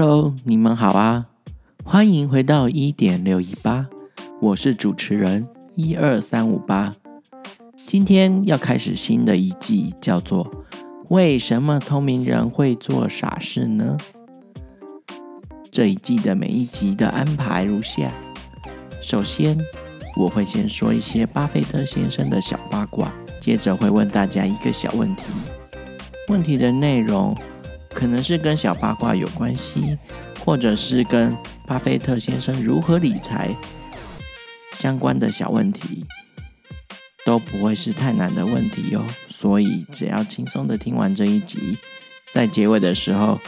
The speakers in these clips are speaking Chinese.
Hello，你们好啊！欢迎回到一点六一八，我是主持人一二三五八。今天要开始新的一季，叫做《为什么聪明人会做傻事呢》。这一季的每一集的安排如下：首先，我会先说一些巴菲特先生的小八卦，接着会问大家一个小问题。问题的内容可能是跟小八卦有关系，或者是跟巴菲特先生如何理财相关的小问题，都不会是太难的问题哟。所以只要轻松的听完这一集，在结尾的时候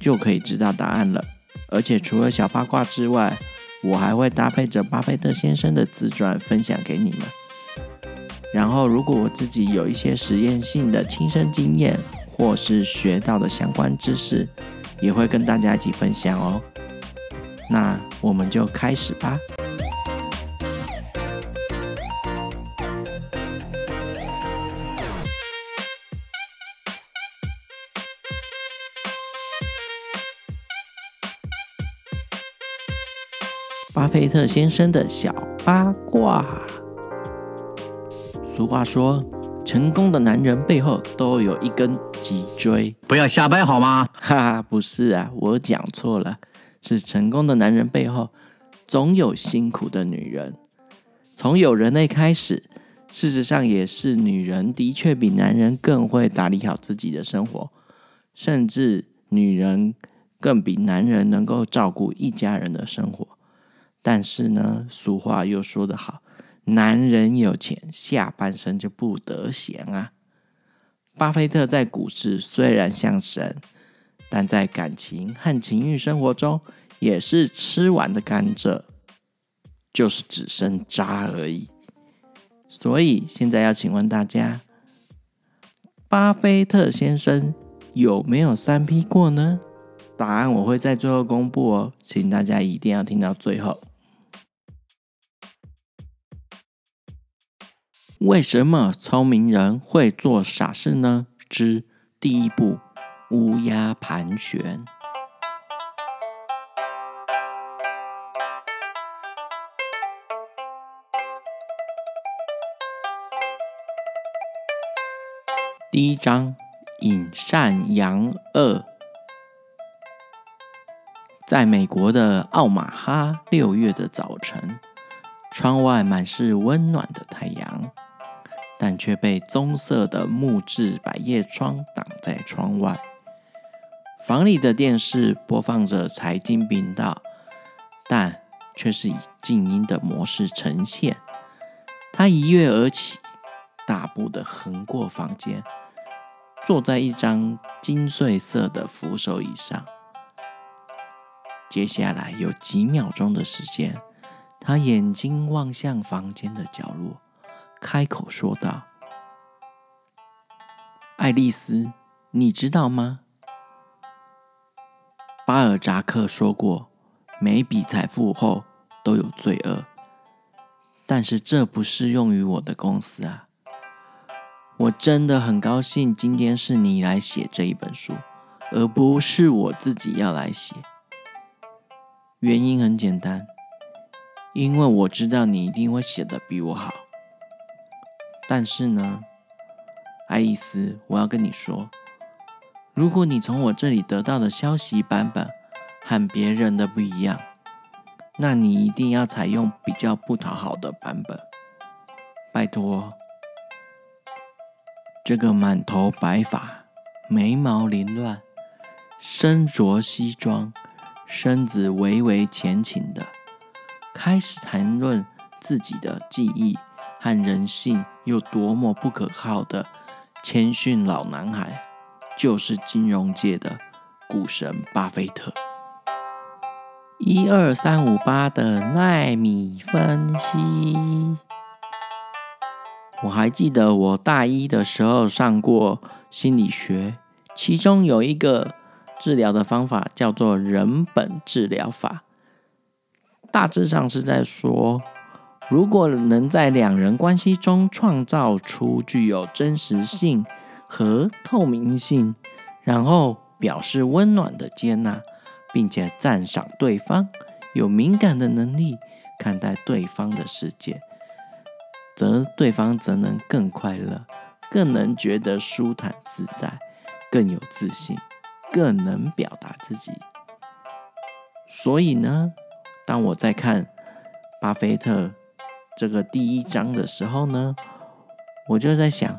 就可以知道答案了。而且除了小八卦之外，我还会搭配着巴菲特先生的自传分享给你们。然后，如果我自己有一些实验性的亲身经验，或是学到的相关知识，也会跟大家一起分享哦。那我们就开始吧。巴菲特先生的小八卦。俗话说，成功的男人背后都有一根脊椎。不要瞎掰好吗？哈哈，不是啊，我讲错了，是成功的男人背后总有辛苦的女人。从有人类开始，事实上也是女人的确比男人更会打理好自己的生活，甚至女人更比男人能够照顾一家人的生活。但是呢，俗话又说得好，男人有钱，下半身就不得闲啊。巴菲特在股市虽然像神，但在感情和情欲生活中也是吃完的甘蔗，就是只剩渣而已。所以现在要请问大家，巴菲特先生有没有三 P 过呢？答案我会在最后公布哦，请大家一定要听到最后。为什么聪明人会做傻事呢？之第一步，乌鸦盘旋。第一章，隐善扬恶。在美国的奥马哈，六月的早晨，窗外满是温暖的太阳。但却被棕色的木质百叶窗挡在窗外。房里的电视播放着财经频道，但却是以静音的模式呈现。他一跃而起，大步的横过房间，坐在一张金穗色的扶手椅上。接下来有几秒钟的时间，他眼睛望向房间的角落。开口说道：“爱丽丝，你知道吗？巴尔扎克说过，每笔财富后都有罪恶，但是这不适用于我的公司啊！我真的很高兴今天是你来写这一本书，而不是我自己要来写。原因很简单，因为我知道你一定会写得比我好。”但是呢，爱丽丝，我要跟你说，如果你从我这里得到的消息版本和别人的不一样，那你一定要采用比较不讨好的版本。拜托，这个满头白发、眉毛凌乱、身着西装、身子微微前倾的，开始谈论自己的记忆。和人性有多么不可靠的谦逊老男孩，就是金融界的股神巴菲特。一二三五八的奈米分析，我还记得我大一的时候上过心理学，其中有一个治疗的方法叫做人本治疗法，大致上是在说。如果能在两人关系中创造出具有真实性和透明性，然后表示温暖的接纳，并且赞赏对方有敏感的能力看待对方的世界，则对方则能更快乐，更能觉得舒坦自在，更有自信，更能表达自己。所以呢，当我在看巴菲特这个第一章的时候呢，我就在想，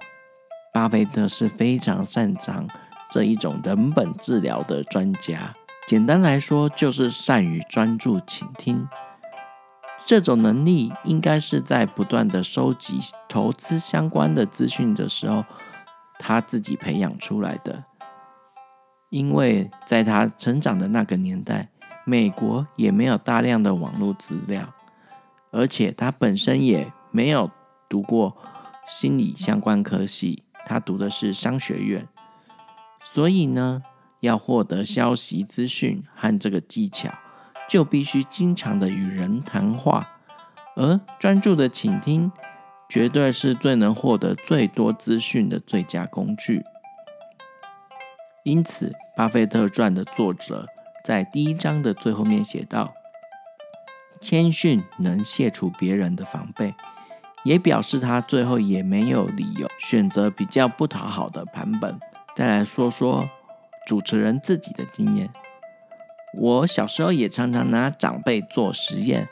巴菲特是非常擅长这一种人本治疗的专家。简单来说，就是善于专注倾听。这种能力应该是在不断的收集投资相关的资讯的时候，他自己培养出来的。因为在他成长的那个年代，美国也没有大量的网络资料，而且他本身也没有读过心理相关科系，他读的是商学院，所以呢，要获得消息资讯和这个技巧，就必须经常的与人谈话，而专注的倾听，绝对是最能获得最多资讯的最佳工具。因此，《巴菲特传》的作者。在第一章的最后面写道：“谦逊能卸除别人的防备，也表示他最后也没有理由选择比较不讨好的版本。”再来说说主持人自己的经验。我小时候也常常拿长辈做实验。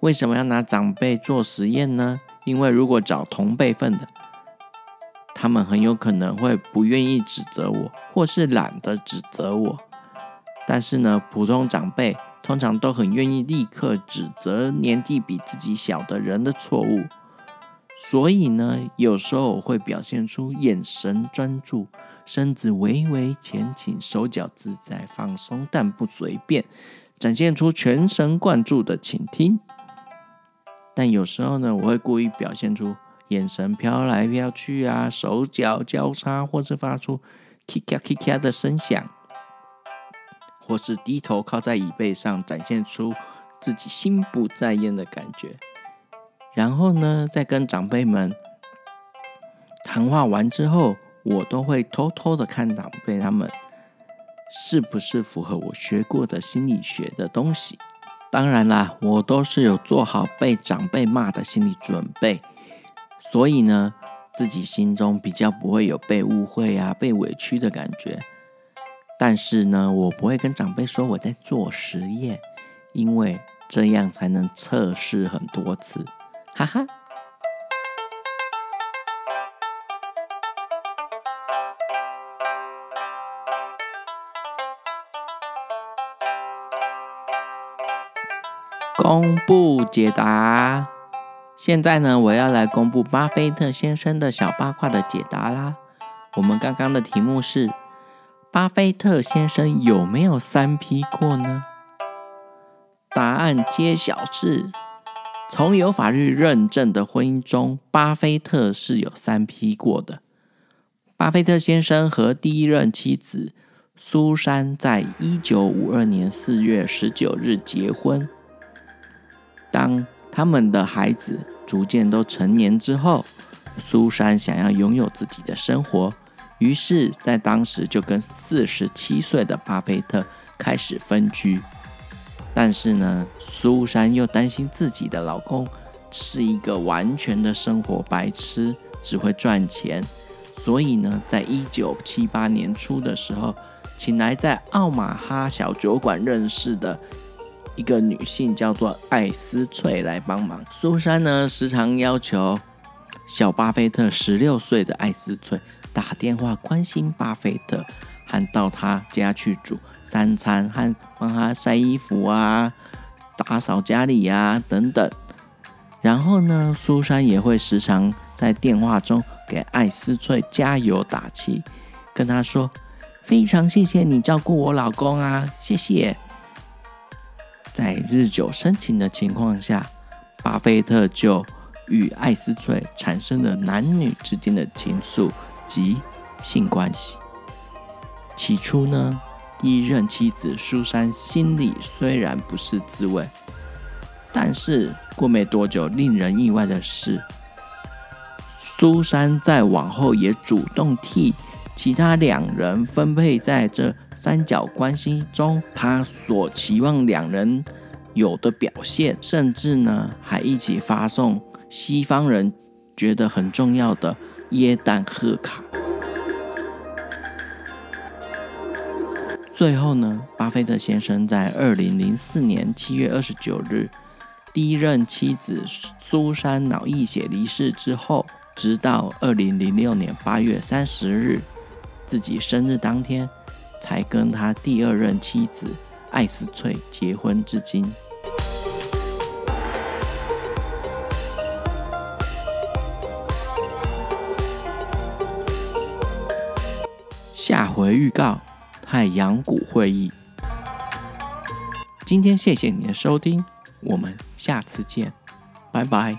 为什么要拿长辈做实验呢？因为如果找同辈份的，他们很有可能会不愿意指责我，或是懒得指责我。但是呢，普通长辈通常都很愿意立刻指责年纪比自己小的人的错误，所以呢，有时候我会表现出眼神专注、身子微微前倾、手脚自在放松但不随便，展现出全神贯注的倾听。但有时候呢，我会故意表现出眼神飘来飘去啊，手脚交叉，或是发出“咔咔咔咔”的声响。或是低头靠在椅背上，展现出自己心不在焉的感觉。然后呢，在跟长辈们谈话完之后，我都会偷偷的看长辈他们是不是符合我学过的心理学的东西。当然啦，我都是有做好被长辈骂的心理准备，所以呢，自己心中比较不会有被误会啊、被委屈的感觉。但是呢，我不会跟长辈说我在做实验，因为这样才能测试很多次，哈哈。公布解答，现在呢，我要来公布巴菲特先生的小八卦的解答啦。我们刚刚的题目是。巴菲特先生有没有三 P 过呢？答案揭晓是：从有法律认证的婚姻中，巴菲特是有三 P 过的。巴菲特先生和第一任妻子苏珊在一九五二年四月十九日结婚。当他们的孩子逐渐都成年之后，苏珊想要拥有自己的生活。于是，在当时就跟四十七岁的巴菲特开始分居。但是呢，苏珊又担心自己的老公是一个完全的生活白痴，只会赚钱。所以呢，在一九七八年初的时候，请来在奥马哈小酒馆认识的一个女性，叫做艾斯翠来帮忙。苏珊呢，时常要求小巴菲特十六岁的艾斯翠。打电话关心巴菲特，还到他家去煮三餐，还帮他晒衣服啊、打扫家里啊等等。然后呢，苏珊也会时常在电话中给艾斯翠加油打气，跟他说：“非常谢谢你照顾我老公啊，谢谢。”在日久生情的情况下，巴菲特就与艾斯翠产生了男女之间的情愫。及性关系。起初呢，第一任妻子苏珊心里虽然不是滋味，但是过没多久，令人意外的是，苏珊在往后也主动替其他两人分配在这三角关系中，他所期望两人有的表现，甚至呢还一起发送西方人觉得很重要的耶诞贺卡。最后呢，巴菲特先生在二零零四年七月二十九日，第一任妻子苏珊脑溢血离世之后，直到二零零六年八月三十日。自己生日当天，才跟他第二任妻子艾斯翠结婚至今。下回预告：太阳谷会议。今天谢谢你的收听，我们下次见，拜拜。